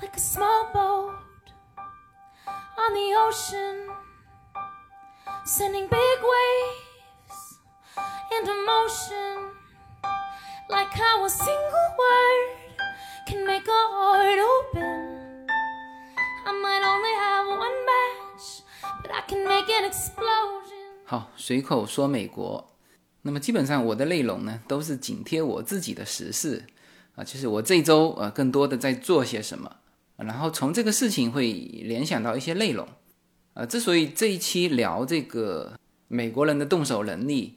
like a small boat on the ocean, sending big waves into motion, like how a single word can make a heart open. I might only have one match, but I can make an explosion. 好，随口说美国。那么基本上我的内容呢，都是紧贴我自己的时事啊，就是我这周呃更多的在做些什么， 然后从这个事情会联想到一些内容。呃，之所以这一期聊这个美国人的动手能力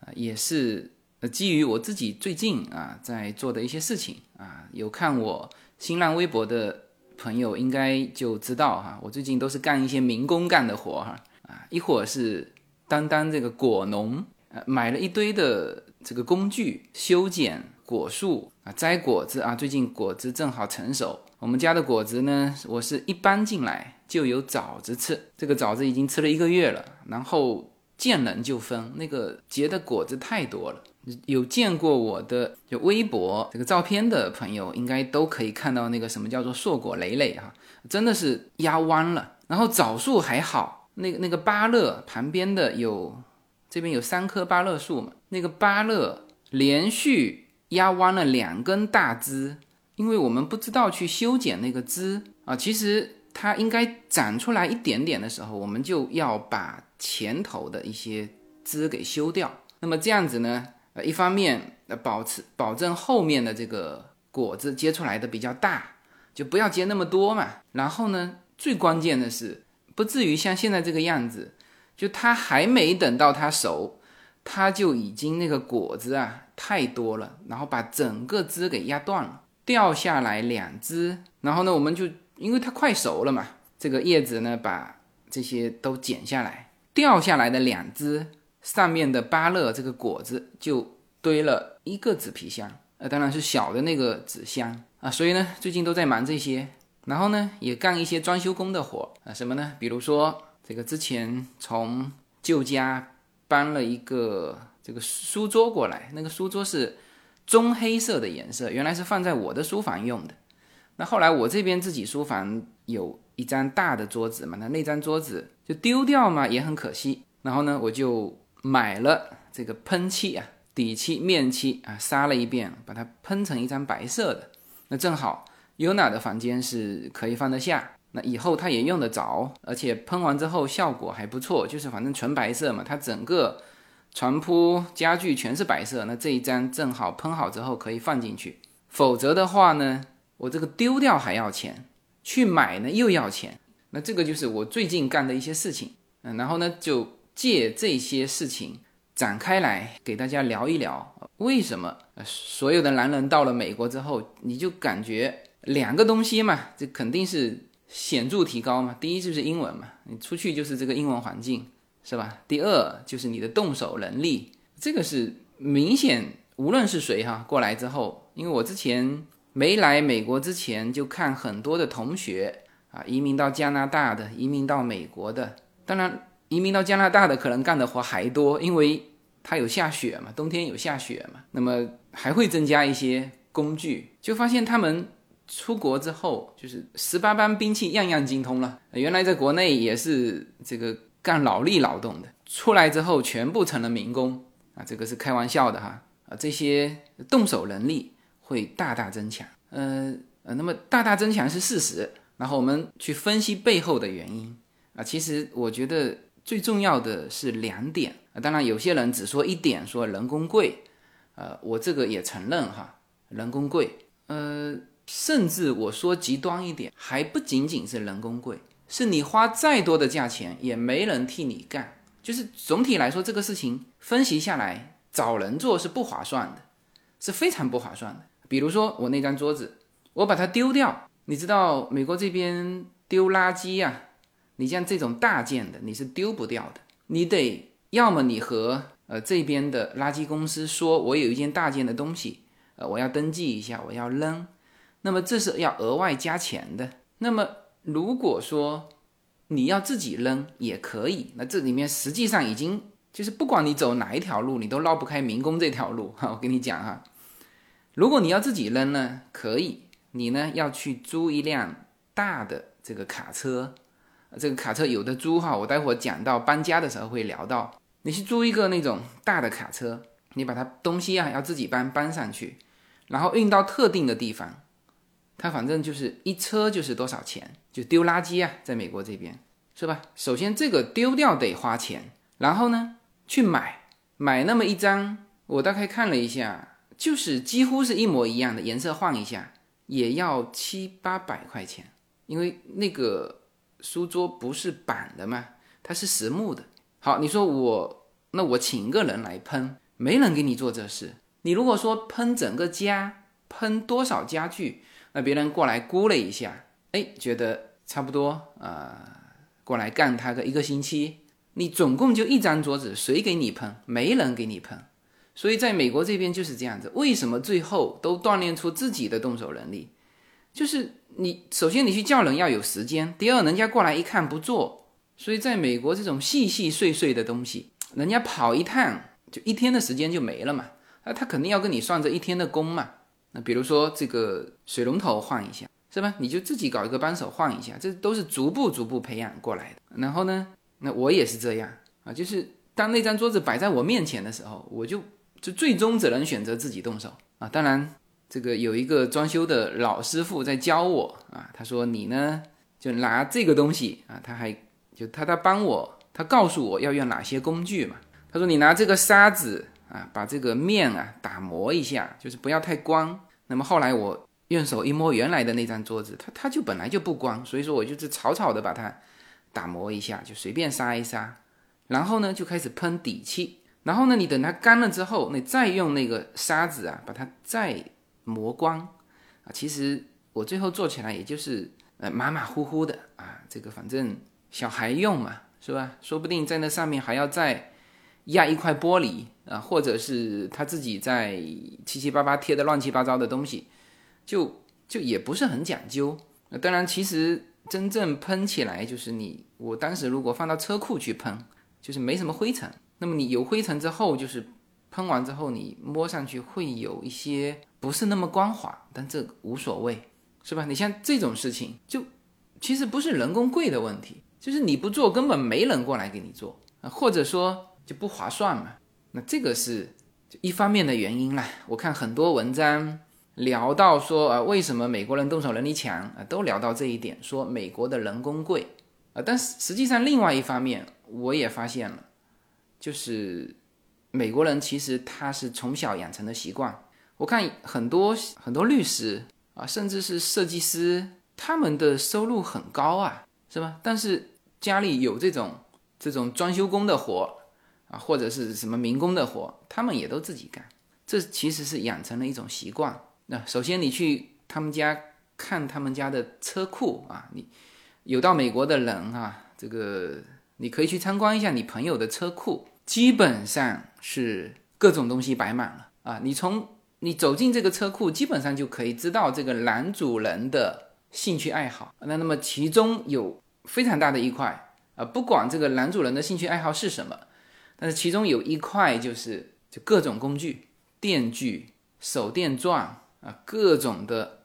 啊，也是基于我自己最近啊在做的一些事情啊，有看我新浪微博的朋友应该就知道哈，我最近都是干一些民工干的活哈啊，一会儿是当当这个果农。呃买了一堆的这个工具，修剪果树啊，摘果子啊。最近果子正好成熟，我们家的果子呢，我是一搬进来就有枣子吃。这个枣子已经吃了一个月了，然后见人就分，那个结的果子太多了。有见过我的就微博这个照片的朋友，应该都可以看到那个什么叫做硕果累累哈，真的是压弯了。然后枣树还好，那个那个芭乐旁边的有。这边有三棵芭乐树嘛，那个芭乐连续压弯了两根大枝，因为我们不知道去修剪那个枝啊，其实它应该长出来一点点的时候，我们就要把前头的一些枝给修掉。那么这样子呢，呃，一方面呃保持保证后面的这个果子结出来的比较大，就不要结那么多嘛。然后呢，最关键的是不至于像现在这个样子。就它还没等到它熟，它就已经那个果子啊太多了，然后把整个枝给压断了，掉下来两只，然后呢我们就因为它快熟了嘛，这个叶子呢把这些都剪下来，掉下来的两只上面的芭乐这个果子就堆了一个纸皮箱，呃当然是小的那个纸箱啊，所以呢最近都在忙这些，然后呢也干一些装修工的活啊，什么呢？比如说。这个之前从旧家搬了一个这个书桌过来，那个书桌是棕黑色的颜色，原来是放在我的书房用的。那后来我这边自己书房有一张大的桌子嘛，那那张桌子就丢掉嘛，也很可惜。然后呢，我就买了这个喷漆啊，底漆、面漆啊，撒了一遍，把它喷成一张白色的。那正好 Yuna 的房间是可以放得下。那以后它也用得着，而且喷完之后效果还不错，就是反正纯白色嘛，它整个床铺家具全是白色。那这一张正好喷好之后可以放进去，否则的话呢，我这个丢掉还要钱，去买呢又要钱。那这个就是我最近干的一些事情，嗯，然后呢就借这些事情展开来给大家聊一聊，为什么所有的男人到了美国之后，你就感觉两个东西嘛，这肯定是。显著提高嘛？第一就是英文嘛，你出去就是这个英文环境，是吧？第二就是你的动手能力，这个是明显，无论是谁哈，过来之后，因为我之前没来美国之前就看很多的同学啊，移民到加拿大的，移民到美国的，当然移民到加拿大的可能干的活还多，因为它有下雪嘛，冬天有下雪嘛，那么还会增加一些工具，就发现他们。出国之后，就是十八般兵器样样精通了。原来在国内也是这个干脑力劳动的，出来之后全部成了民工。啊，这个是开玩笑的哈。啊，这些动手能力会大大增强。呃呃，那么大大增强是事实，然后我们去分析背后的原因。啊，其实我觉得最重要的是两点。啊，当然有些人只说一点，说人工贵，呃，我这个也承认哈，人工贵，呃。甚至我说极端一点，还不仅仅是人工贵，是你花再多的价钱也没人替你干。就是总体来说，这个事情分析下来，找人做是不划算的，是非常不划算的。比如说我那张桌子，我把它丢掉，你知道美国这边丢垃圾呀，你像这种大件的，你是丢不掉的，你得要么你和呃这边的垃圾公司说，我有一件大件的东西，呃我要登记一下，我要扔。那么这是要额外加钱的。那么如果说你要自己扔也可以，那这里面实际上已经就是不管你走哪一条路，你都绕不开民工这条路哈。我跟你讲哈，如果你要自己扔呢，可以，你呢要去租一辆大的这个卡车，这个卡车有的租哈，我待会儿讲到搬家的时候会聊到。你去租一个那种大的卡车，你把它东西啊要自己搬搬上去，然后运到特定的地方，它反正就是一车就是多少钱，就丢垃圾啊，在美国这边是吧？首先这个丢掉得花钱，然后呢去买买那么一张，我大概看了一下，就是几乎是一模一样的颜色换一下。也要七八百块钱，因为那个书桌不是板的嘛，它是实木的。好，你说我那我请个人来喷，没人给你做这事。你如果说喷整个家，喷多少家具，那别人过来估了一下，哎，觉得差不多啊，过来干他个一个星期，你总共就一张桌子，谁给你喷？没人给你喷。所以在美国这边就是这样子，为什么最后都锻炼出自己的动手能力？就是你首先你去叫人要有时间，第二人家过来一看不做，所以在美国这种细细碎碎的东西，人家跑一趟就一天的时间就没了嘛，那他肯定要跟你算这一天的工嘛。比如说这个水龙头换一下，是吧？你就自己搞一个扳手换一下，这都是逐步逐步培养过来的。然后呢，那我也是这样啊，就是当那张桌子摆在我面前的时候，我就。就最终只能选择自己动手啊！当然，这个有一个装修的老师傅在教我啊。他说：“你呢，就拿这个东西啊。”他还就他他帮我，他告诉我要用哪些工具嘛。他说：“你拿这个沙子啊，把这个面啊打磨一下，就是不要太光。”那么后来我用手一摸原来的那张桌子，它它就本来就不光，所以说我就是草草的把它打磨一下，就随便杀一杀，然后呢就开始喷底漆。然后呢，你等它干了之后，你再用那个沙子啊，把它再磨光啊。其实我最后做起来也就是呃马马虎虎的啊。这个反正小孩用嘛，是吧？说不定在那上面还要再压一块玻璃啊，或者是他自己在七七八八贴的乱七八糟的东西，就就也不是很讲究。当然，其实真正喷起来就是你，我当时如果放到车库去喷，就是没什么灰尘。那么你有灰尘之后，就是喷完之后，你摸上去会有一些不是那么光滑，但这无所谓，是吧？你像这种事情，就其实不是人工贵的问题，就是你不做，根本没人过来给你做啊，或者说就不划算嘛。那这个是一方面的原因啦。我看很多文章聊到说啊，为什么美国人动手能力强啊，都聊到这一点，说美国的人工贵啊。但是实际上，另外一方面我也发现了。就是美国人其实他是从小养成的习惯。我看很多很多律师啊，甚至是设计师，他们的收入很高啊，是吧？但是家里有这种这种装修工的活啊，或者是什么民工的活，他们也都自己干。这其实是养成了一种习惯。那首先你去他们家看他们家的车库啊，你有到美国的人啊，这个。你可以去参观一下你朋友的车库，基本上是各种东西摆满了啊！你从你走进这个车库，基本上就可以知道这个男主人的兴趣爱好。那那么其中有非常大的一块啊，不管这个男主人的兴趣爱好是什么，但是其中有一块就是就各种工具、电锯、手电钻啊，各种的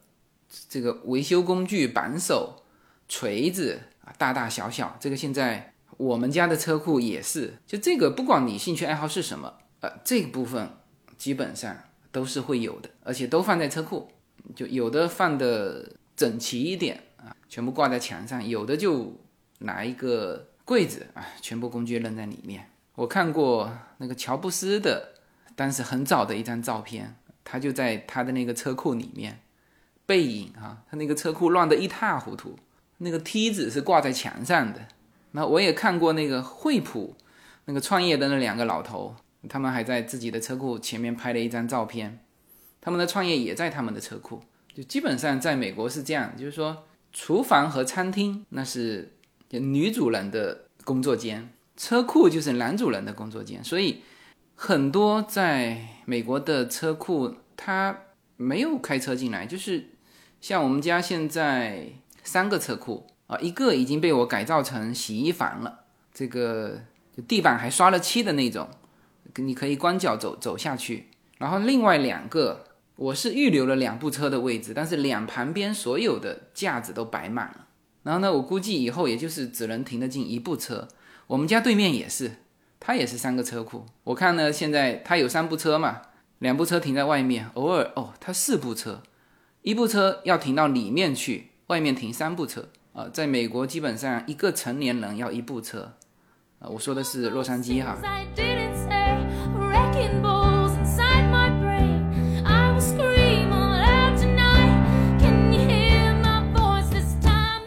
这个维修工具、扳手、锤子啊，大大小小，这个现在。我们家的车库也是，就这个，不管你兴趣爱好是什么，呃，这部分基本上都是会有的，而且都放在车库，就有的放的整齐一点啊，全部挂在墙上，有的就拿一个柜子啊，全部工具扔在里面。我看过那个乔布斯的，当时很早的一张照片，他就在他的那个车库里面，背影啊，他那个车库乱得一塌糊涂，那个梯子是挂在墙上的。那我也看过那个惠普，那个创业的那两个老头，他们还在自己的车库前面拍了一张照片，他们的创业也在他们的车库。就基本上在美国是这样，就是说厨房和餐厅那是女主人的工作间，车库就是男主人的工作间。所以很多在美国的车库，他没有开车进来，就是像我们家现在三个车库。啊，一个已经被我改造成洗衣房了，这个地板还刷了漆的那种，你可以光脚走走下去。然后另外两个，我是预留了两部车的位置，但是两旁边所有的架子都摆满了。然后呢，我估计以后也就是只能停得进一部车。我们家对面也是，它也是三个车库。我看呢，现在它有三部车嘛，两部车停在外面，偶尔哦，它四部车，一部车要停到里面去，外面停三部车啊。在美国，基本上一个成年人要一部车啊。我说的是洛杉矶哈。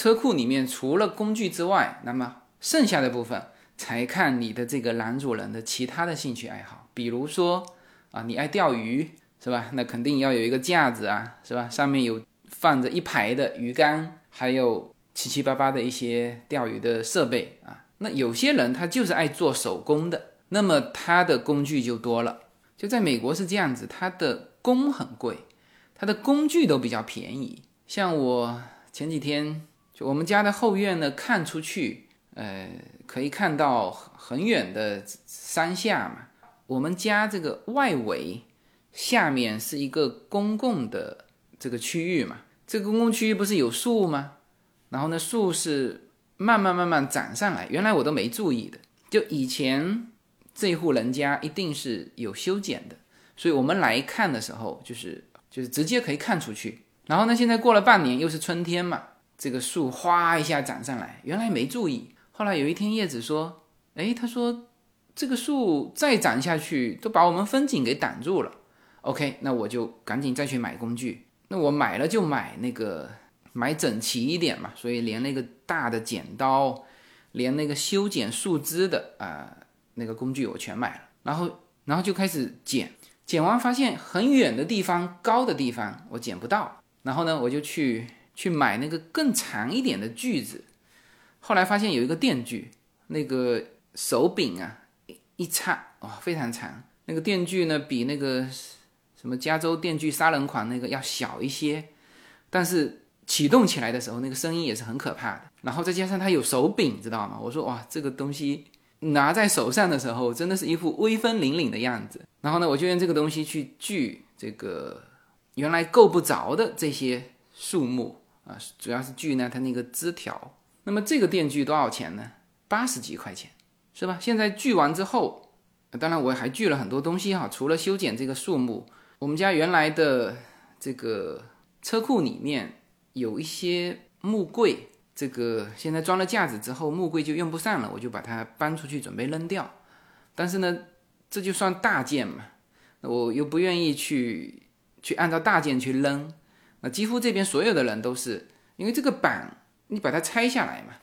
车库里面除了工具之外，那么剩下的部分才看你的这个男主人的其他的兴趣爱好。比如说啊，你爱钓鱼是吧？那肯定要有一个架子啊，是吧？上面有放着一排的鱼竿，还有七七八八的一些钓鱼的设备啊。那有些人他就是爱做手工的，那么他的工具就多了。就在美国是这样子，他的工很贵，他的工具都比较便宜。像我前几天。我们家的后院呢，看出去，呃，可以看到很远的山下嘛。我们家这个外围下面是一个公共的这个区域嘛。这个公共区域不是有树吗？然后呢，树是慢慢慢慢长上来。原来我都没注意的，就以前这户人家一定是有修剪的，所以我们来看的时候，就是就是直接可以看出去。然后呢，现在过了半年，又是春天嘛。这个树哗一下长上来，原来没注意。后来有一天，叶子说：“哎，他说这个树再长下去，都把我们风景给挡住了。”OK，那我就赶紧再去买工具。那我买了就买那个买整齐一点嘛，所以连那个大的剪刀，连那个修剪树枝的啊那个工具我全买了。然后，然后就开始剪，剪完发现很远的地方、高的地方我剪不到。然后呢，我就去。去买那个更长一点的锯子，后来发现有一个电锯，那个手柄啊一一插哇非常长，那个电锯呢比那个什么加州电锯杀人狂那个要小一些，但是启动起来的时候那个声音也是很可怕的。然后再加上它有手柄，知道吗？我说哇这个东西拿在手上的时候真的是一副威风凛凛的样子。然后呢我就用这个东西去锯这个原来够不着的这些树木。啊，主要是锯呢，它那个枝条。那么这个电锯多少钱呢？八十几块钱，是吧？现在锯完之后，当然我还锯了很多东西哈。除了修剪这个树木，我们家原来的这个车库里面有一些木柜，这个现在装了架子之后，木柜就用不上了，我就把它搬出去准备扔掉。但是呢，这就算大件嘛，我又不愿意去去按照大件去扔。那几乎这边所有的人都是因为这个板，你把它拆下来嘛，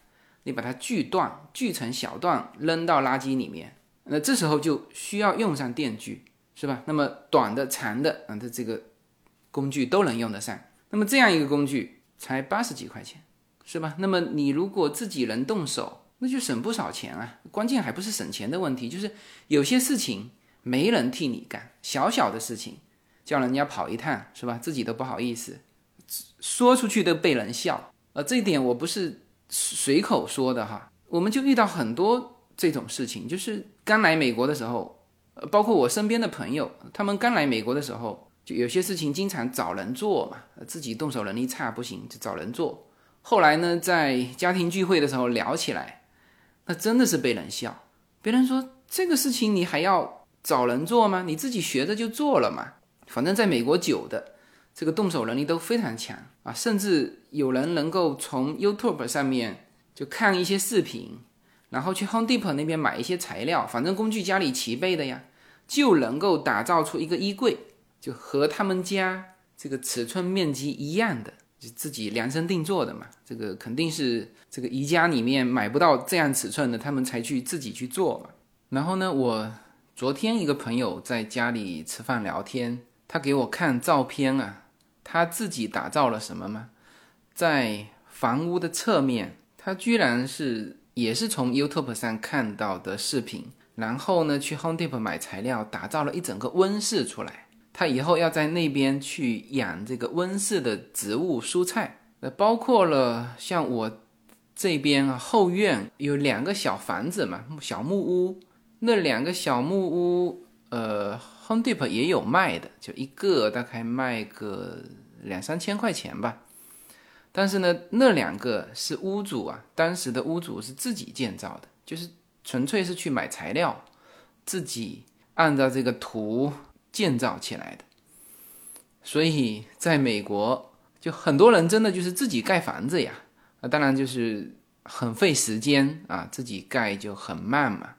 你把它锯断，锯成小段扔到垃圾里面。那这时候就需要用上电锯，是吧？那么短的、长的，啊，的这个工具都能用得上。那么这样一个工具才八十几块钱，是吧？那么你如果自己能动手，那就省不少钱啊。关键还不是省钱的问题，就是有些事情没人替你干，小小的事情叫人家跑一趟，是吧？自己都不好意思。说出去都被人笑，呃，这一点我不是随口说的哈。我们就遇到很多这种事情，就是刚来美国的时候，呃，包括我身边的朋友，他们刚来美国的时候，就有些事情经常找人做嘛，自己动手能力差不行，就找人做。后来呢，在家庭聚会的时候聊起来，那真的是被人笑。别人说这个事情你还要找人做吗？你自己学着就做了嘛。反正在美国久的这个动手能力都非常强啊，甚至有人能够从 YouTube 上面就看一些视频，然后去 Home Depot 那边买一些材料，反正工具家里齐备的呀，就能够打造出一个衣柜，就和他们家这个尺寸面积一样的。就自己量身定做的嘛，这个肯定是这个宜家里面买不到这样尺寸的，他们才去自己去做嘛。然后呢，我昨天一个朋友在家里吃饭聊天，他给我看照片啊，他自己打造了什么吗？在房屋的侧面，他居然是也是从 YouTube 上看到的视频，然后呢去 Home Depot 买材料，打造了一整个温室出来。他以后要在那边去养这个温室的植物蔬菜，呃，包括了像我这边啊后院有两个小房子嘛，小木屋，那两个小木屋，呃，Home Depot 也有卖的，就一个大概卖个两三千块钱吧。但是呢，那两个是屋主啊，当时的屋主是自己建造的，就是纯粹是去买材料，自己按照这个图。建造起来的，所以在美国，就很多人真的就是自己盖房子呀，啊，当然就是很费时间啊，自己盖就很慢嘛。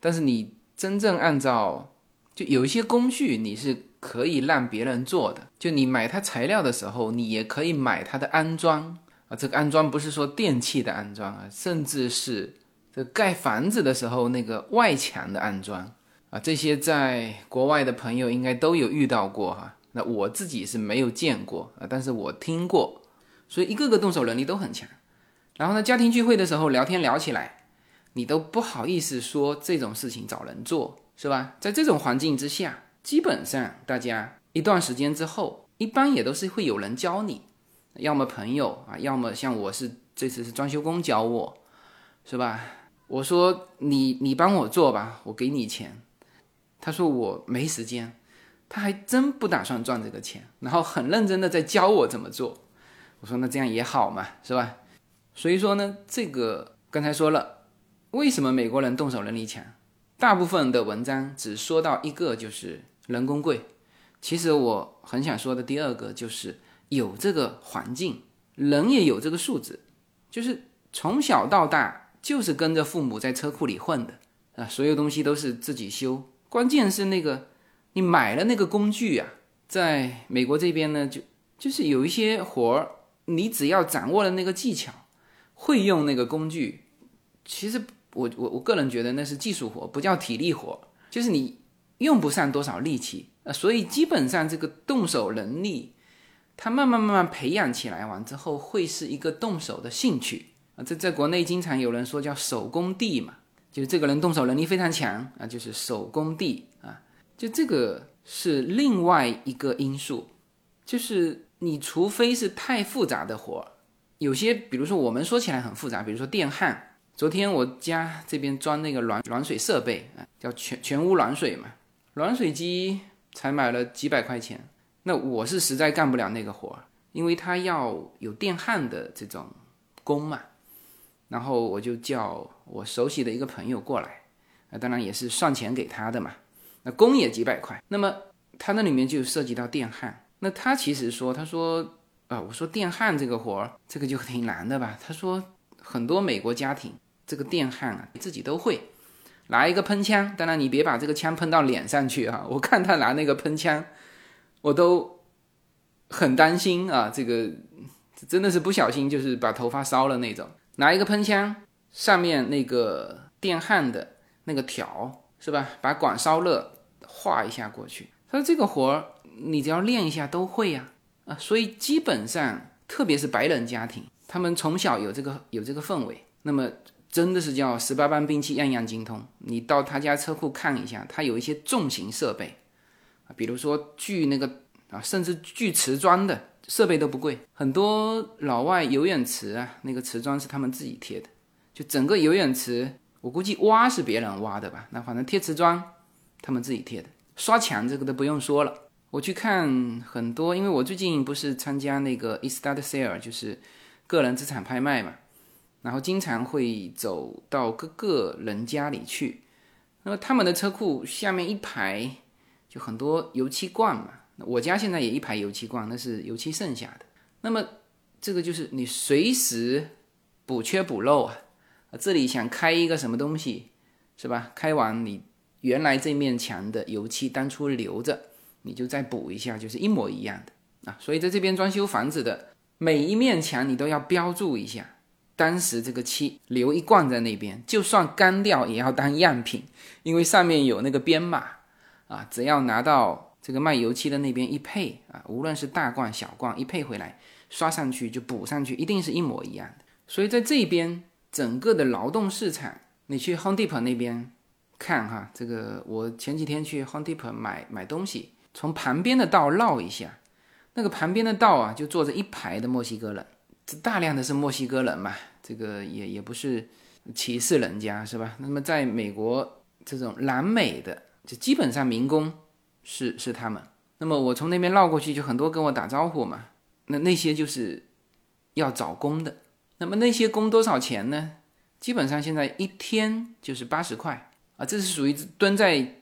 但是你真正按照，就有一些工序你是可以让别人做的，就你买它材料的时候，你也可以买它的安装啊。这个安装不是说电器的安装啊，甚至是这盖房子的时候那个外墙的安装。啊，这些在国外的朋友应该都有遇到过哈。那我自己是没有见过啊，但是我听过，所以一个个动手能力都很强。然后呢，家庭聚会的时候聊天聊起来，你都不好意思说这种事情找人做，是吧？在这种环境之下，基本上大家一段时间之后，一般也都是会有人教你，要么朋友啊，要么像我是这次是装修工教我，是吧？我说你你帮我做吧，我给你钱。他说我没时间，他还真不打算赚这个钱，然后很认真的在教我怎么做。我说那这样也好嘛，是吧？所以说呢，这个刚才说了，为什么美国人动手能力强？大部分的文章只说到一个，就是人工贵。其实我很想说的第二个就是有这个环境，人也有这个素质，就是从小到大就是跟着父母在车库里混的啊，所有东西都是自己修。关键是那个，你买了那个工具啊，在美国这边呢，就就是有一些活儿，你只要掌握了那个技巧，会用那个工具，其实我我我个人觉得那是技术活，不叫体力活，就是你用不上多少力气啊，所以基本上这个动手能力，它慢慢慢慢培养起来完之后，会是一个动手的兴趣啊，这在国内经常有人说叫手工地嘛。就是这个人动手能力非常强啊，就是手工地啊，就这个是另外一个因素，就是你除非是太复杂的活，有些比如说我们说起来很复杂，比如说电焊。昨天我家这边装那个暖暖水设备啊，叫全全屋暖水嘛，暖水机才买了几百块钱，那我是实在干不了那个活，因为它要有电焊的这种工嘛。然后我就叫我熟悉的一个朋友过来，那当然也是算钱给他的嘛。那工也几百块，那么他那里面就涉及到电焊。那他其实说，他说啊，我说电焊这个活儿，这个就挺难的吧？他说很多美国家庭这个电焊啊，自己都会拿一个喷枪，当然你别把这个枪喷到脸上去啊。我看他拿那个喷枪，我都很担心啊，这个真的是不小心就是把头发烧了那种。拿一个喷枪，上面那个电焊的那个条是吧？把管烧热，画一下过去。他说这个活儿你只要练一下都会呀啊！所以基本上，特别是白人家庭，他们从小有这个有这个氛围，那么真的是叫十八般兵器样样精通。你到他家车库看一下，他有一些重型设备啊，比如说锯那个啊，甚至锯瓷砖的。设备都不贵，很多老外游泳池啊，那个瓷砖是他们自己贴的，就整个游泳池，我估计挖是别人挖的吧，那反正贴瓷砖，他们自己贴的，刷墙这个都不用说了。我去看很多，因为我最近不是参加那个 estate sale，就是个人资产拍卖嘛，然后经常会走到各个人家里去，那么他们的车库下面一排就很多油漆罐嘛，我家现在也一排油漆罐，那是油漆剩下的。那么这个就是你随时补缺补漏啊，这里想开一个什么东西，是吧？开完你原来这面墙的油漆当初留着，你就再补一下，就是一模一样的啊。所以在这边装修房子的每一面墙，你都要标注一下。当时这个漆留一罐在那边，就算干掉也要当样品，因为上面有那个编码啊。只要拿到这个卖油漆的那边一配啊，无论是大罐小罐一配回来，刷上去就补上去，一定是一模一样的。所以在这边整个的劳动市场，你去 Home Depot 那边看哈，这个我前几天去 Home Depot 买买东西，从旁边的道绕一下，那个旁边的道啊，就坐着一排的墨西哥人。这大量的是墨西哥人嘛，这个也也不是歧视人家是吧？那么在美国这种南美的，就基本上民工是是他们。那么我从那边绕过去，就很多跟我打招呼嘛。那那些就是要找工的。那么那些工多少钱呢？基本上现在一天就是八十块啊，这是属于蹲在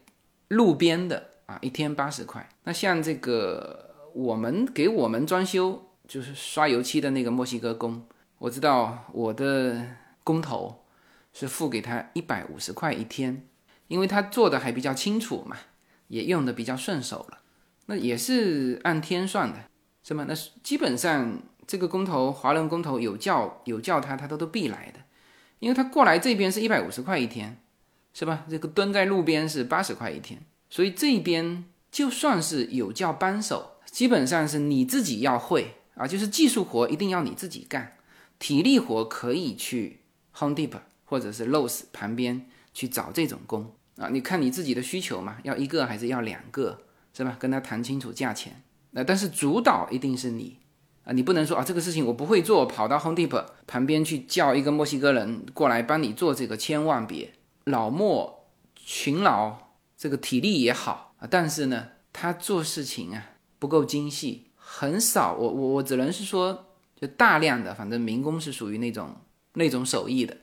路边的啊，一天八十块。那像这个我们给我们装修。就是刷油漆的那个墨西哥工，我知道我的工头是付给他一百五十块一天，因为他做的还比较清楚嘛，也用的比较顺手了。那也是按天算的，是吗？那基本上这个工头，华人工头有叫有叫他，他都都必来的，因为他过来这边是一百五十块一天，是吧？这个蹲在路边是八十块一天，所以这边就算是有叫扳手，基本上是你自己要会。啊，就是技术活一定要你自己干，体力活可以去 Home Depot 或者是 Lowe's 旁边去找这种工啊。你看你自己的需求嘛，要一个还是要两个，是吧？跟他谈清楚价钱。那但是主导一定是你啊，你不能说啊这个事情我不会做，跑到 Home Depot 旁边去叫一个墨西哥人过来帮你做这个，千万别。老莫勤劳，这个体力也好啊，但是呢，他做事情啊不够精细。很少，我我我只能是说，就大量的，反正民工是属于那种那种手艺的，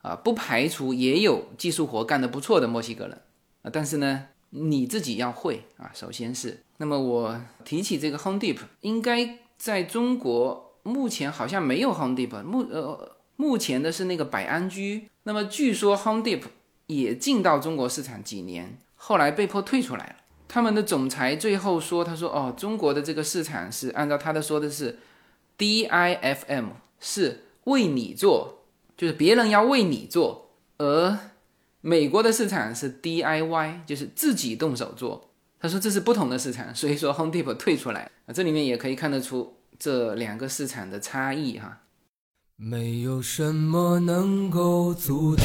啊，不排除也有技术活干得不错的墨西哥人，啊，但是呢，你自己要会啊，首先是，那么我提起这个 Home Deep，应该在中国目前好像没有 Home Deep，目呃目前的是那个百安居，那么据说 Home Deep 也进到中国市场几年，后来被迫退出来了。他们的总裁最后说：“他说哦，中国的这个市场是按照他的说的是，DIFM 是为你做，就是别人要为你做，而美国的市场是 DIY，就是自己动手做。他说这是不同的市场，所以说 Home Depot 退出来啊，这里面也可以看得出这两个市场的差异哈。没有什么能够阻挡。”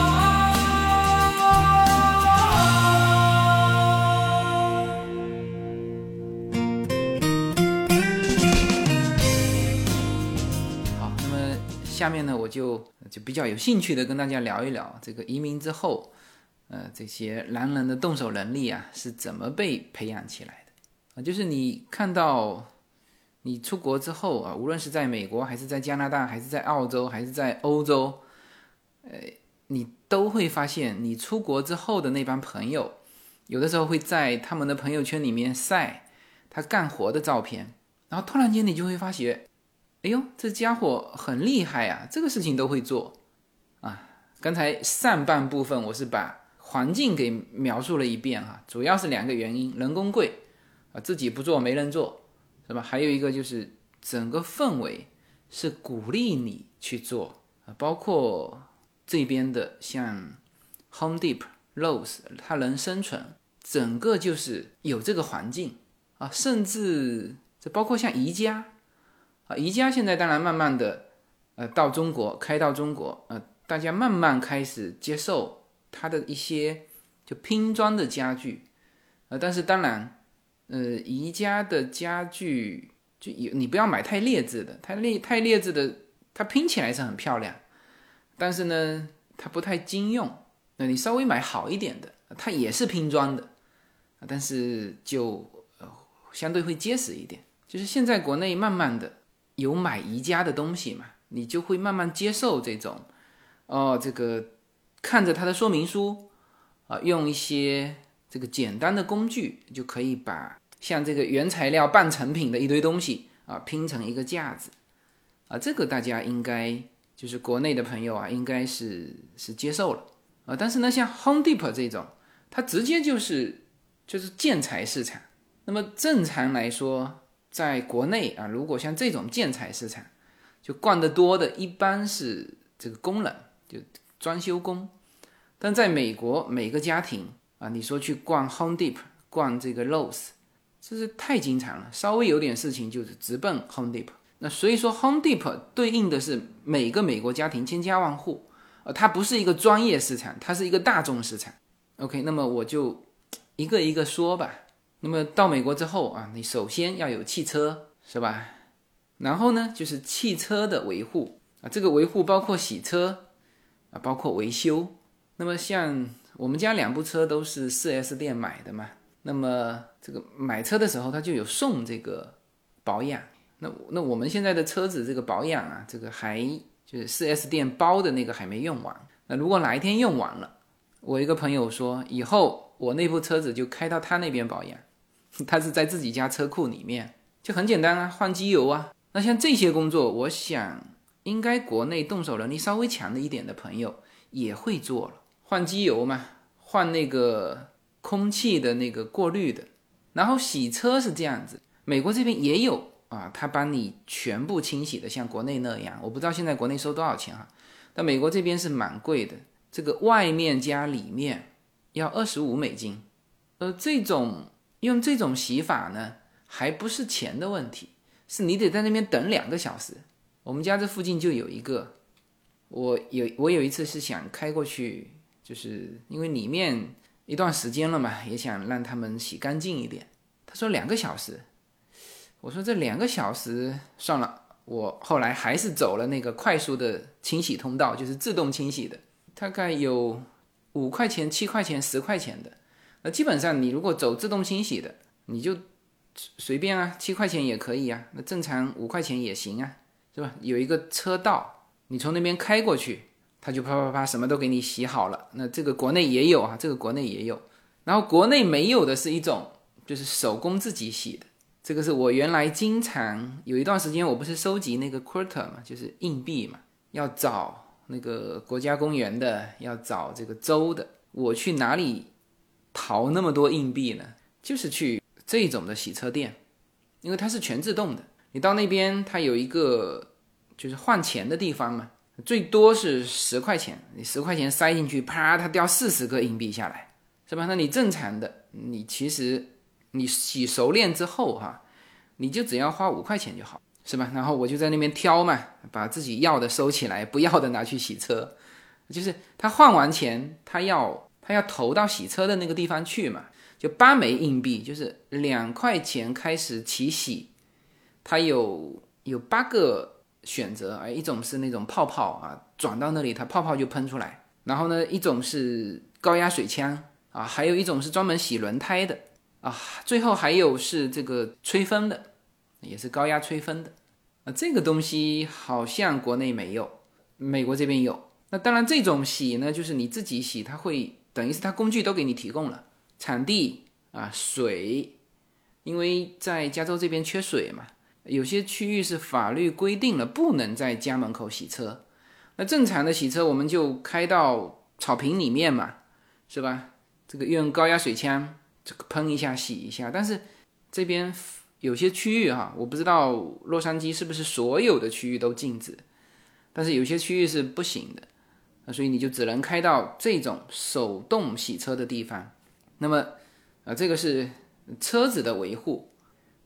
下面呢，我就就比较有兴趣的跟大家聊一聊这个移民之后，呃，这些男人的动手能力啊是怎么被培养起来的啊？就是你看到你出国之后啊，无论是在美国还是在加拿大，还是在澳洲，还是在欧洲，呃，你都会发现，你出国之后的那帮朋友，有的时候会在他们的朋友圈里面晒他干活的照片，然后突然间你就会发现。哎呦，这家伙很厉害啊！这个事情都会做啊。刚才上半部分我是把环境给描述了一遍哈，主要是两个原因：人工贵啊，自己不做没人做，是吧？还有一个就是整个氛围是鼓励你去做啊，包括这边的像 Home Depot、Lowe's，它能生存，整个就是有这个环境啊，甚至这包括像宜家宜家现在当然慢慢的呃到中国开到中国，呃，大家慢慢开始接受它的一些就拼装的家具，呃，但是当然。呃，宜家的家具就有，你不要买太劣质的，太劣太劣质的，它拼起来是很漂亮，但是呢，它不太经用。那你稍微买好一点的，它也是拼装的，但是就呃相对会结实一点。就是现在国内慢慢的有买宜家的东西嘛，你就会慢慢接受这种，哦，这个看着它的说明书啊，用一些这个简单的工具就可以把。像这个原材料半成品的一堆东西啊，拼成一个架子啊，这个大家应该就是国内的朋友啊，应该是是接受了啊。但是呢，像 Home Depot 这种，它直接就是就是建材市场。那么正常来说，在国内啊，如果像这种建材市场，就逛得多的一般是这个工人，就装修工。但在美国，每个家庭啊，你说去逛 Home Depot，逛这个 Lowe's。这是太经常了，稍微有点事情就是直奔 Home Depot。那所以说 Home Depot 对应的是每个美国家庭千家万户，呃，它不是一个专业市场，它是一个大众市场。OK，那么我就一个一个说吧。那么到美国之后啊，你首先要有汽车，是吧？然后呢，就是汽车的维护啊，这个维护包括洗车啊，包括维修。那么像我们家两部车都是 4S 店买的嘛。那么这个买车的时候，他就有送这个保养。那那我们现在的车子这个保养啊，这个还就是四 S 店包的那个还没用完。那如果哪一天用完了，我一个朋友说，以后我那部车子就开到他那边保养。他是在自己家车库里面，就很简单啊，换机油啊。那像这些工作，我想应该国内动手能力稍微强的一点的朋友也会做了，换机油嘛，换那个。空气的那个过滤的，然后洗车是这样子，美国这边也有啊，他帮你全部清洗的，像国内那样，我不知道现在国内收多少钱哈，但美国这边是蛮贵的，这个外面加里面要二十五美金，呃，这种用这种洗法呢，还不是钱的问题，是你得在那边等两个小时。我们家这附近就有一个，我有我有一次是想开过去，就是因为里面。一段时间了嘛，也想让他们洗干净一点。他说两个小时，我说这两个小时算了。我后来还是走了那个快速的清洗通道，就是自动清洗的，大概有五块钱、七块钱、十块钱的。那基本上你如果走自动清洗的，你就随便啊，七块钱也可以啊。那正常五块钱也行啊，是吧？有一个车道，你从那边开过去。它就啪啪啪什么都给你洗好了，那这个国内也有啊，这个国内也有，然后国内没有的是一种就是手工自己洗的，这个是我原来经常有一段时间我不是收集那个 quarter 嘛，就是硬币嘛，要找那个国家公园的，要找这个州的，我去哪里淘那么多硬币呢？就是去这种的洗车店，因为它是全自动的，你到那边它有一个就是换钱的地方嘛。最多是十块钱，你十块钱塞进去，啪，它掉四十个硬币下来，是吧？那你正常的，你其实你洗熟练之后哈，你就只要花五块钱就好，是吧？然后我就在那边挑嘛，把自己要的收起来，不要的拿去洗车。就是他换完钱，他要他要投到洗车的那个地方去嘛，就八枚硬币，就是两块钱开始起洗，它有有八个。选择啊，一种是那种泡泡啊，转到那里它泡泡就喷出来。然后呢，一种是高压水枪啊，还有一种是专门洗轮胎的啊，最后还有是这个吹风的，也是高压吹风的啊。这个东西好像国内没有，美国这边有。那当然，这种洗呢，就是你自己洗，它会等于是它工具都给你提供了，场地啊，水，因为在加州这边缺水嘛。有些区域是法律规定了不能在家门口洗车，那正常的洗车我们就开到草坪里面嘛，是吧？这个用高压水枪这个喷一下洗一下，但是这边有些区域哈，我不知道洛杉矶是不是所有的区域都禁止，但是有些区域是不行的，啊，所以你就只能开到这种手动洗车的地方。那么，啊，这个是车子的维护。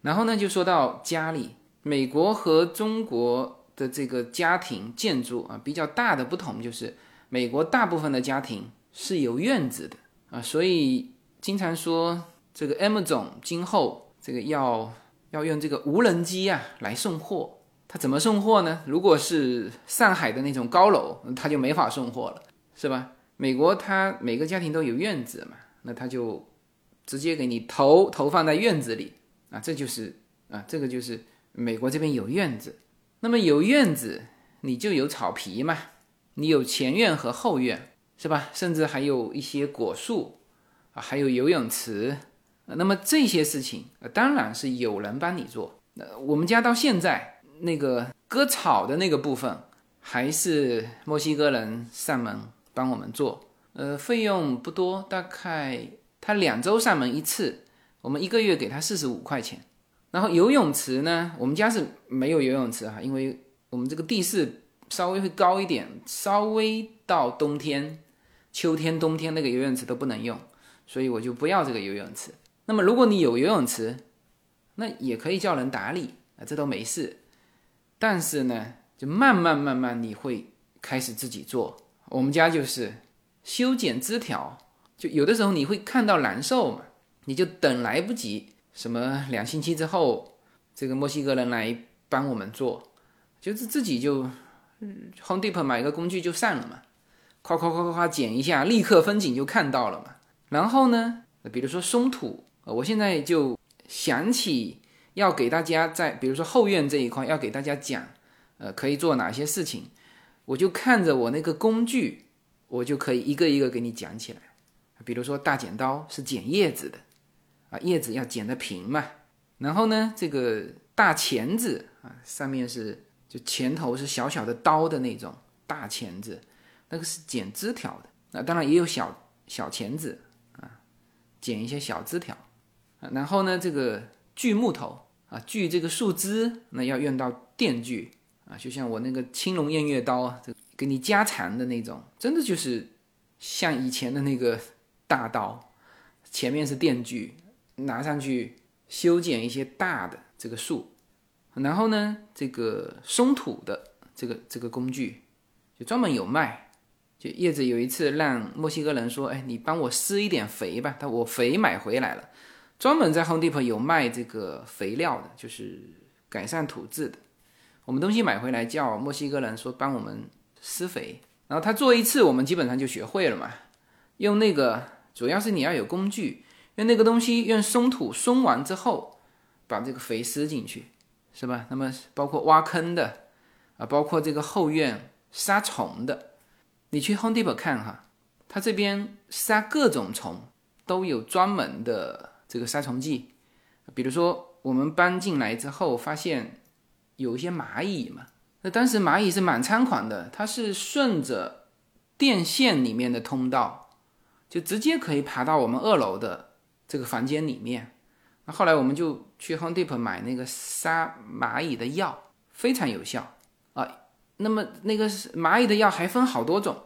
然后呢，就说到家里，美国和中国的这个家庭建筑啊，比较大的不同就是，美国大部分的家庭是有院子的啊，所以经常说这个 M 总今后这个要要用这个无人机啊来送货，他怎么送货呢？如果是上海的那种高楼，他就没法送货了，是吧？美国他每个家庭都有院子嘛，那他就直接给你投投放在院子里。啊，这就是啊，这个就是美国这边有院子，那么有院子，你就有草皮嘛，你有前院和后院，是吧？甚至还有一些果树啊，还有游泳池，那么这些事情当然是有人帮你做。那我们家到现在那个割草的那个部分，还是墨西哥人上门帮我们做，呃，费用不多，大概他两周上门一次。我们一个月给他四十五块钱，然后游泳池呢，我们家是没有游泳池哈，因为我们这个地势稍微会高一点，稍微到冬天、秋天、冬天那个游泳池都不能用，所以我就不要这个游泳池。那么如果你有游泳池，那也可以叫人打理啊，这都没事。但是呢，就慢慢慢慢你会开始自己做。我们家就是修剪枝条，就有的时候你会看到难受嘛。你就等来不及，什么两星期之后，这个墨西哥人来帮我们做，就是自己就嗯，Home Depot 买个工具就上了嘛，夸夸夸夸夸剪一下，立刻风景就看到了嘛。然后呢，比如说松土，我现在就想起要给大家在，比如说后院这一块要给大家讲，呃，可以做哪些事情，我就看着我那个工具，我就可以一个一个给你讲起来。比如说大剪刀是剪叶子的。啊，叶子要剪得平嘛，然后呢，这个大钳子啊，上面是就钳头是小小的刀的那种大钳子，那个是剪枝条的。那当然也有小小钳子啊，剪一些小枝条。啊然后呢，这个锯木头啊，锯这个树枝，那要用到电锯啊，就像我那个青龙偃月刀啊，这给你加长的那种，真的就是像以前的那个大刀，前面是电锯。拿上去修剪一些大的这个树，然后呢，这个松土的这个这个工具就专门有卖。就叶子有一次让墨西哥人说：“哎，你帮我施一点肥吧。”他我肥买回来了，专门在 Home Depot 有卖这个肥料的，就是改善土质的。我们东西买回来叫墨西哥人说帮我们施肥，然后他做一次，我们基本上就学会了嘛。用那个主要是你要有工具。用那个东西，用松土松完之后，把这个肥施进去，是吧？那么包括挖坑的，啊，包括这个后院杀虫的，你去 Home Depot 看哈，它这边杀各种虫都有专门的这个杀虫剂。比如说我们搬进来之后，发现有一些蚂蚁嘛，那当时蚂蚁是蛮猖狂的，它是顺着电线里面的通道，就直接可以爬到我们二楼的。这个房间里面，那后来我们就去 Home Depot 买那个杀蚂蚁的药，非常有效啊。那么那个蚂蚁的药还分好多种，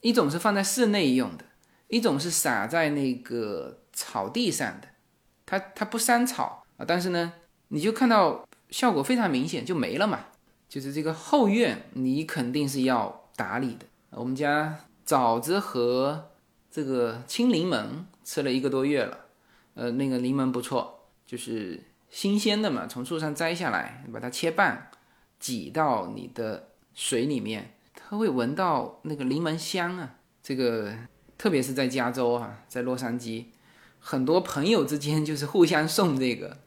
一种是放在室内用的，一种是撒在那个草地上的，它它不伤草啊，但是呢，你就看到效果非常明显，就没了嘛。就是这个后院，你肯定是要打理的。我们家枣子和这个青柠檬吃了一个多月了。呃，那个柠檬不错，就是新鲜的嘛，从树上摘下来，把它切半，挤到你的水里面，它会闻到那个柠檬香啊。这个特别是在加州啊，在洛杉矶，很多朋友之间就是互相送这个。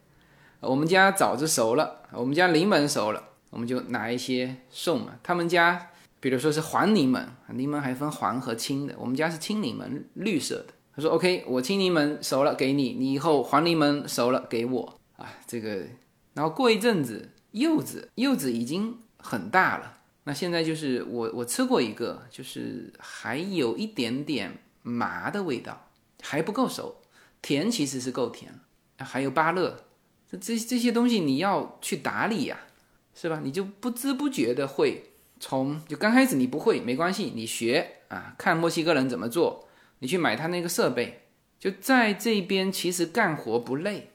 我们家枣子熟了，我们家柠檬熟了，我们就拿一些送嘛。他们家，比如说是黄柠檬，柠檬还分黄和青的，我们家是青柠檬，绿色的。他说：“OK，我青柠檬熟了给你，你以后黄柠檬熟了给我啊。这个，然后过一阵子，柚子柚子已经很大了。那现在就是我我吃过一个，就是还有一点点麻的味道，还不够熟。甜其实是够甜还有芭乐这这这些东西你要去打理呀，是吧？你就不知不觉的会从就刚开始你不会没关系，你学啊，看墨西哥人怎么做，你去买他那个设备，就在这边其实干活不累，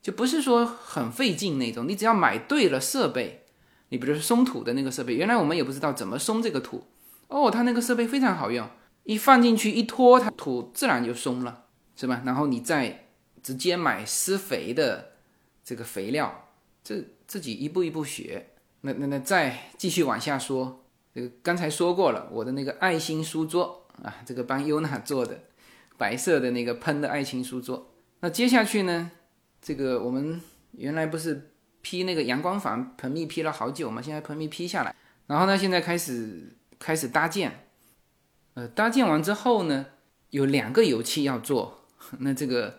就不是说很费劲那种。你只要买对了设备，你比如说松土的那个设备，原来我们也不知道怎么松这个土，哦，他那个设备非常好用，一放进去一拖，它土自然就松了。是吧？然后你再直接买施肥的这个肥料，这自己一步一步学。那那那再继续往下说，这个刚才说过了，我的那个爱心书桌啊，这个帮优娜做的白色的那个喷的爱心书桌。那接下去呢，这个我们原来不是批那个阳光房盆蜜批了好久嘛，现在盆蜜批下来，然后呢，现在开始开始搭建。呃，搭建完之后呢，有两个油漆要做。那这个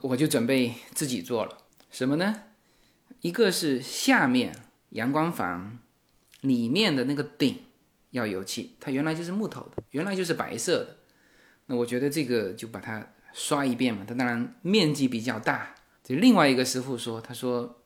我就准备自己做了，什么呢？一个是下面阳光房里面的那个顶要油漆，它原来就是木头的，原来就是白色的。那我觉得这个就把它刷一遍嘛，它当然面积比较大。这另外一个师傅说，他说，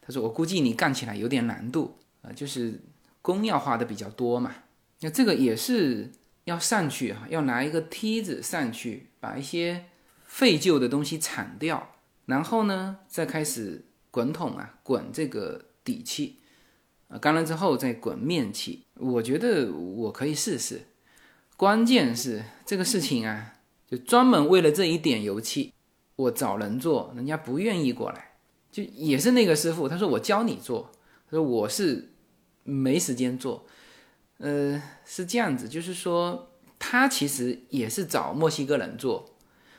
他说我估计你干起来有点难度啊，就是工要花的比较多嘛。那这个也是。要上去啊，要拿一个梯子上去，把一些废旧的东西铲掉，然后呢，再开始滚筒啊，滚这个底漆啊，干了之后再滚面漆。我觉得我可以试试，关键是这个事情啊，就专门为了这一点油漆，我找人做，人家不愿意过来，就也是那个师傅，他说我教你做，他说我是没时间做。呃，是这样子，就是说，他其实也是找墨西哥人做。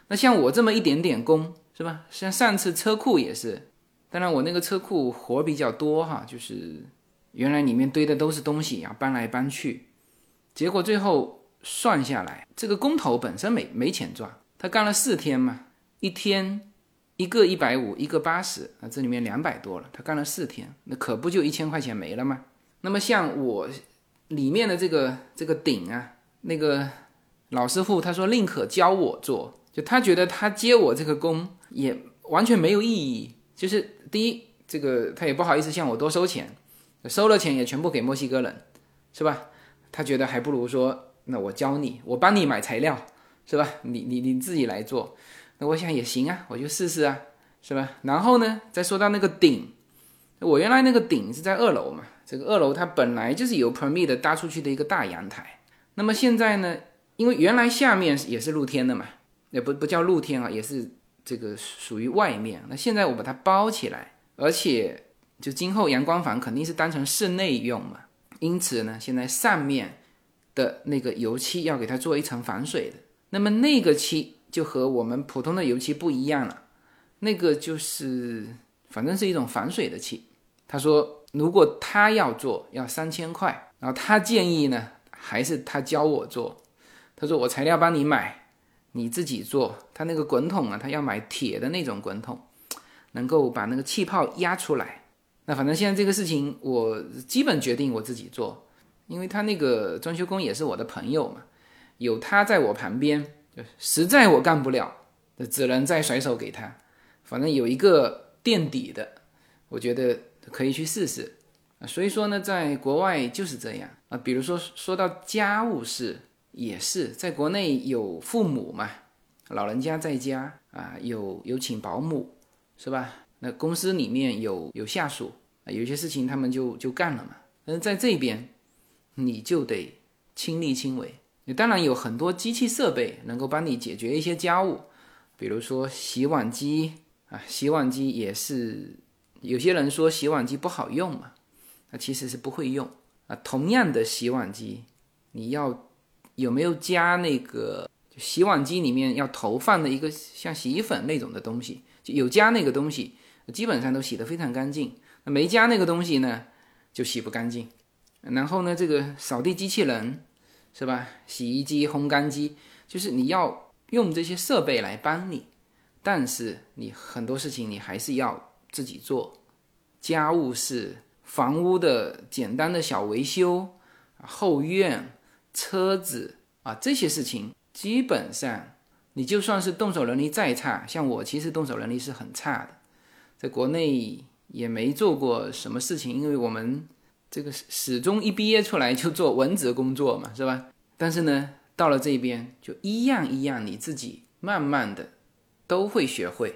那像我这么一点点工，是吧？像上次车库也是，当然我那个车库活比较多哈，就是原来里面堆的都是东西，要搬来搬去，结果最后算下来，这个工头本身没没钱赚，他干了四天嘛，一天一个一百五，一个八十，啊，这里面两百多了，他干了四天，那可不就一千块钱没了吗？那么像我。里面的这个这个顶啊，那个老师傅他说宁可教我做，就他觉得他接我这个工也完全没有意义。就是第一，这个他也不好意思向我多收钱，收了钱也全部给墨西哥人，是吧？他觉得还不如说，那我教你，我帮你买材料，是吧？你你你自己来做，那我想也行啊，我就试试啊，是吧？然后呢，再说到那个顶，我原来那个顶是在二楼嘛。这个二楼它本来就是有 permit 搭出去的一个大阳台，那么现在呢，因为原来下面也是露天的嘛，也不不叫露天啊，也是这个属于外面。那现在我把它包起来，而且就今后阳光房肯定是当成室内用嘛，因此呢，现在上面的那个油漆要给它做一层防水的。那么那个漆就和我们普通的油漆不一样了，那个就是反正是一种防水的漆。他说。如果他要做，要三千块，然后他建议呢，还是他教我做。他说我材料帮你买，你自己做。他那个滚筒啊，他要买铁的那种滚筒，能够把那个气泡压出来。那反正现在这个事情，我基本决定我自己做，因为他那个装修工也是我的朋友嘛，有他在我旁边，实在我干不了，只能再甩手给他。反正有一个垫底的，我觉得。可以去试试，所以说呢，在国外就是这样啊。比如说说到家务事，也是在国内有父母嘛，老人家在家啊，有有请保姆，是吧？那公司里面有有下属啊，有些事情他们就就干了嘛。但是在这边，你就得亲力亲为。你当然有很多机器设备能够帮你解决一些家务，比如说洗碗机啊，洗碗机也是。有些人说洗碗机不好用嘛，那其实是不会用啊。同样的洗碗机，你要有没有加那个洗碗机里面要投放的一个像洗衣粉那种的东西？就有加那个东西，基本上都洗得非常干净。那没加那个东西呢，就洗不干净。然后呢，这个扫地机器人是吧？洗衣机、烘干机，就是你要用这些设备来帮你，但是你很多事情你还是要。自己做家务事、房屋的简单的小维修、后院、车子啊这些事情，基本上你就算是动手能力再差，像我其实动手能力是很差的，在国内也没做过什么事情，因为我们这个始终一毕业出来就做文职工作嘛，是吧？但是呢，到了这边就一样一样，你自己慢慢的都会学会。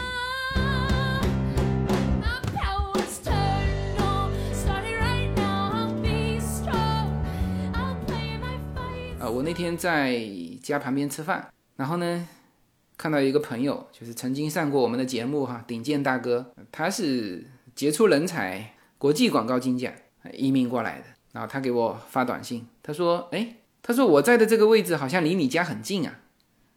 在家旁边吃饭，然后呢，看到一个朋友，就是曾经上过我们的节目哈，顶尖大哥，他是杰出人才，国际广告金奖，移民过来的。然后他给我发短信，他说：“哎，他说我在的这个位置好像离你家很近啊。”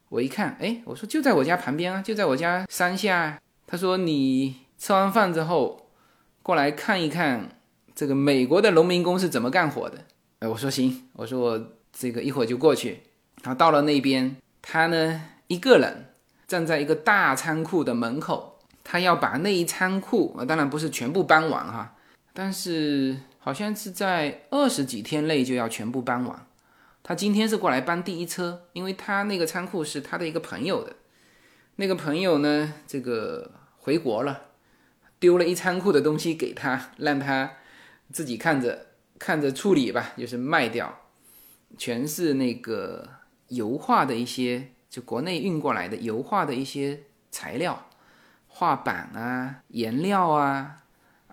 我一看，哎，我说就在我家旁边啊，就在我家山下。他说你吃完饭之后过来看一看这个美国的农民工是怎么干活的。哎，我说行，我说我。这个一会儿就过去，然后到了那边，他呢一个人站在一个大仓库的门口，他要把那一仓库啊，当然不是全部搬完哈，但是好像是在二十几天内就要全部搬完。他今天是过来搬第一车，因为他那个仓库是他的一个朋友的，那个朋友呢这个回国了，丢了一仓库的东西给他，让他自己看着看着处理吧，就是卖掉。全是那个油画的一些，就国内运过来的油画的一些材料，画板啊、颜料啊，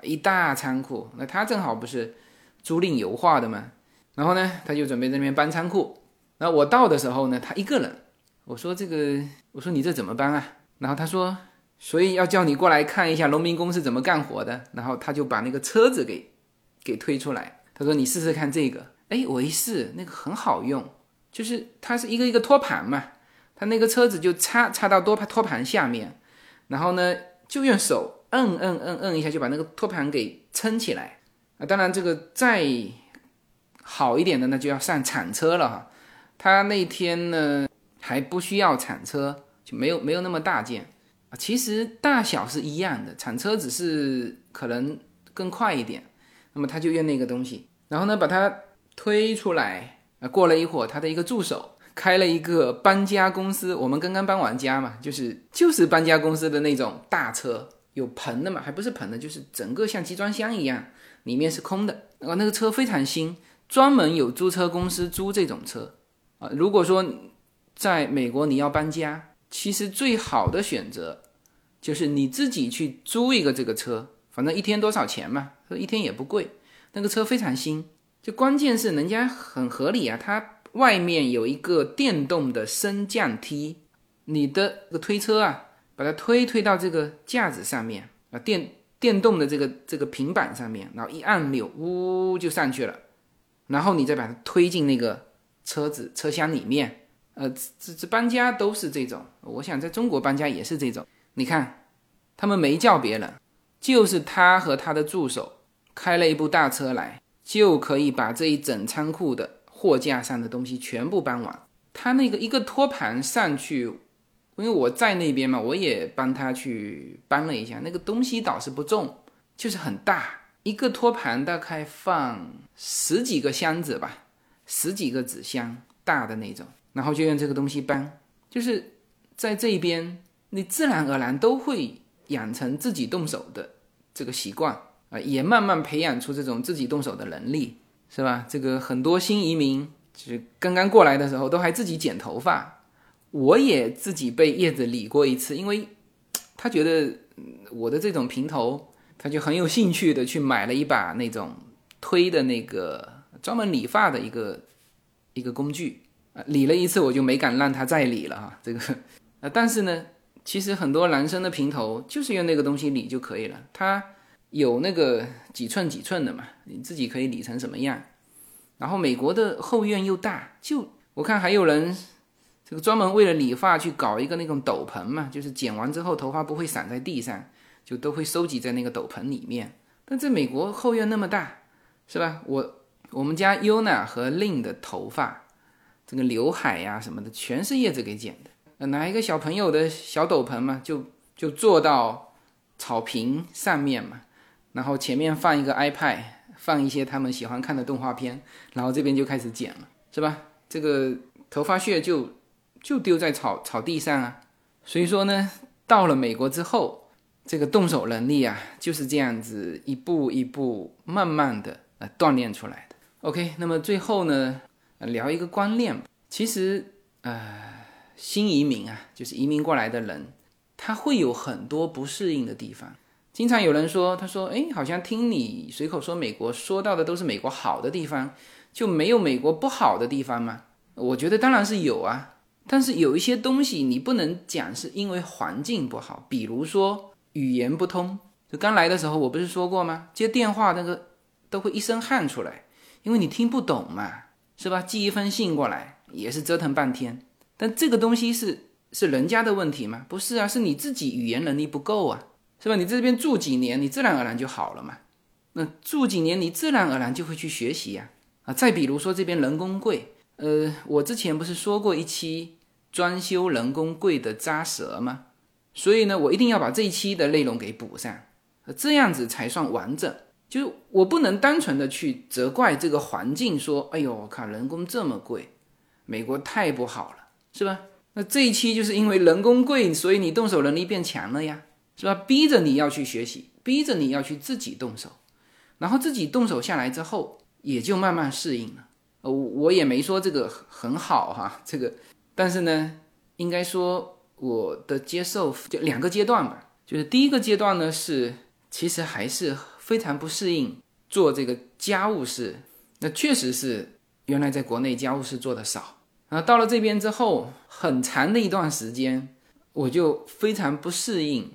一大仓库。那他正好不是租赁油画的嘛，然后呢，他就准备在那边搬仓库。然后我到的时候呢，他一个人。我说这个，我说你这怎么搬啊？然后他说，所以要叫你过来看一下农民工是怎么干活的。然后他就把那个车子给给推出来，他说你试试看这个。哎，我一试，那个很好用，就是它是一个一个托盘嘛，它那个车子就插插到托盘托盘下面，然后呢就用手摁摁摁摁一下，就把那个托盘给撑起来。啊，当然这个再好一点的呢，就要上铲车了哈。他那天呢还不需要铲车，就没有没有那么大件啊。其实大小是一样的，铲车只是可能更快一点。那么他就用那个东西，然后呢把它。推出来啊！过了一会儿，他的一个助手开了一个搬家公司。我们刚刚搬完家嘛，就是就是搬家公司的那种大车，有棚的嘛，还不是棚的，就是整个像集装箱一样，里面是空的。然后那个车非常新，专门有租车公司租这种车啊。如果说在美国你要搬家，其实最好的选择就是你自己去租一个这个车，反正一天多少钱嘛，一天也不贵。那个车非常新。就关键是人家很合理啊，它外面有一个电动的升降梯，你的这个推车啊，把它推推到这个架子上面啊，电电动的这个这个平板上面，然后一按钮，呜就上去了，然后你再把它推进那个车子车厢里面，呃，这这搬家都是这种，我想在中国搬家也是这种，你看，他们没叫别人，就是他和他的助手开了一部大车来。就可以把这一整仓库的货架上的东西全部搬完。他那个一个托盘上去，因为我在那边嘛，我也帮他去搬了一下。那个东西倒是不重，就是很大，一个托盘大概放十几个箱子吧，十几个纸箱大的那种。然后就用这个东西搬，就是在这边，你自然而然都会养成自己动手的这个习惯。啊，也慢慢培养出这种自己动手的能力，是吧？这个很多新移民就是刚刚过来的时候都还自己剪头发，我也自己被叶子理过一次，因为他觉得我的这种平头，他就很有兴趣的去买了一把那种推的那个专门理发的一个一个工具啊，理了一次我就没敢让他再理了哈，这个啊，但是呢，其实很多男生的平头就是用那个东西理就可以了，他。有那个几寸几寸的嘛，你自己可以理成什么样。然后美国的后院又大，就我看还有人这个专门为了理发去搞一个那种斗篷嘛，就是剪完之后头发不会散在地上，就都会收集在那个斗篷里面。但在美国后院那么大，是吧？我我们家 Yuna 和 Lin 的头发，这个刘海呀什么的，全是叶子给剪的。拿一个小朋友的小斗篷嘛，就就坐到草坪上面嘛，然后前面放一个 iPad，放一些他们喜欢看的动画片，然后这边就开始剪了，是吧？这个头发屑就就丢在草草地上啊。所以说呢，到了美国之后，这个动手能力啊，就是这样子一步一步慢慢的呃锻炼出来的。OK，那么最后呢，聊一个观念，其实呃。新移民啊，就是移民过来的人，他会有很多不适应的地方。经常有人说，他说：“哎，好像听你随口说美国说到的都是美国好的地方，就没有美国不好的地方吗？”我觉得当然是有啊，但是有一些东西你不能讲是因为环境不好，比如说语言不通。就刚来的时候，我不是说过吗？接电话那个都会一身汗出来，因为你听不懂嘛，是吧？寄一封信过来也是折腾半天。但这个东西是是人家的问题吗？不是啊，是你自己语言能力不够啊，是吧？你这边住几年，你自然而然就好了嘛。那住几年，你自然而然就会去学习呀。啊，再比如说这边人工贵，呃，我之前不是说过一期装修人工贵的扎舌吗？所以呢，我一定要把这一期的内容给补上，这样子才算完整。就是我不能单纯的去责怪这个环境，说，哎呦，我靠，人工这么贵，美国太不好了。是吧？那这一期就是因为人工贵，所以你动手能力变强了呀，是吧？逼着你要去学习，逼着你要去自己动手，然后自己动手下来之后，也就慢慢适应了。呃，我也没说这个很好哈，这个，但是呢，应该说我的接受就两个阶段吧，就是第一个阶段呢是其实还是非常不适应做这个家务事，那确实是原来在国内家务事做的少。然后到了这边之后，很长的一段时间，我就非常不适应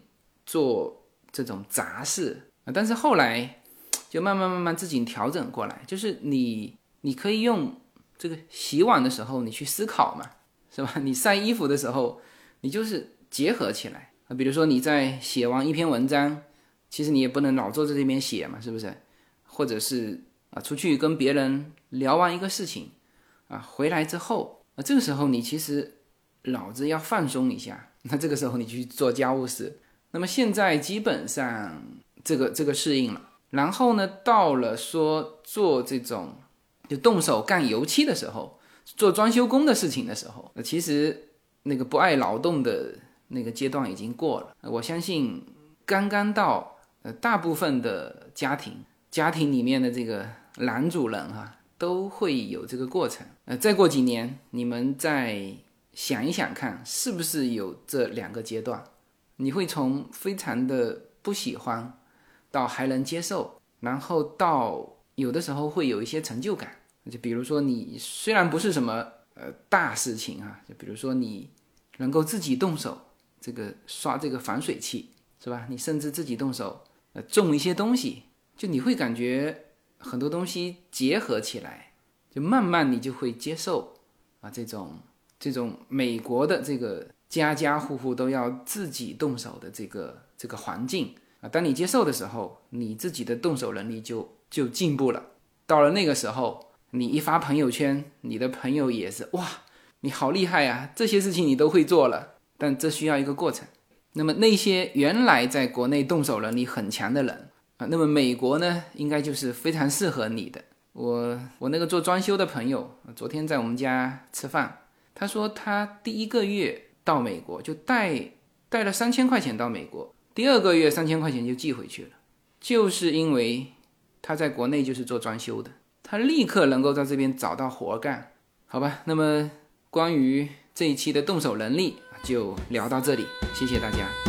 做这种杂事啊。但是后来就慢慢慢慢自己调整过来，就是你你可以用这个洗碗的时候你去思考嘛，是吧？你晒衣服的时候，你就是结合起来啊。比如说你在写完一篇文章，其实你也不能老坐在这边写嘛，是不是？或者是啊，出去跟别人聊完一个事情啊，回来之后。啊这个时候你其实脑子要放松一下，那这个时候你去做家务事。那么现在基本上这个这个适应了，然后呢，到了说做这种就动手干油漆的时候，做装修工的事情的时候，其实那个不爱劳动的那个阶段已经过了。我相信刚刚到呃大部分的家庭家庭里面的这个男主人哈。都会有这个过程，呃，再过几年，你们再想一想看，是不是有这两个阶段？你会从非常的不喜欢，到还能接受，然后到有的时候会有一些成就感。就比如说，你虽然不是什么呃大事情啊，就比如说你能够自己动手这个刷这个防水器，是吧？你甚至自己动手呃种一些东西，就你会感觉。很多东西结合起来，就慢慢你就会接受啊，这种这种美国的这个家家户户都要自己动手的这个这个环境啊。当你接受的时候，你自己的动手能力就就进步了。到了那个时候，你一发朋友圈，你的朋友也是哇，你好厉害啊，这些事情你都会做了。但这需要一个过程。那么那些原来在国内动手能力很强的人。啊，那么美国呢，应该就是非常适合你的。我我那个做装修的朋友，昨天在我们家吃饭，他说他第一个月到美国就带带了三千块钱到美国，第二个月三千块钱就寄回去了，就是因为他在国内就是做装修的，他立刻能够在这边找到活干，好吧？那么关于这一期的动手能力就聊到这里，谢谢大家。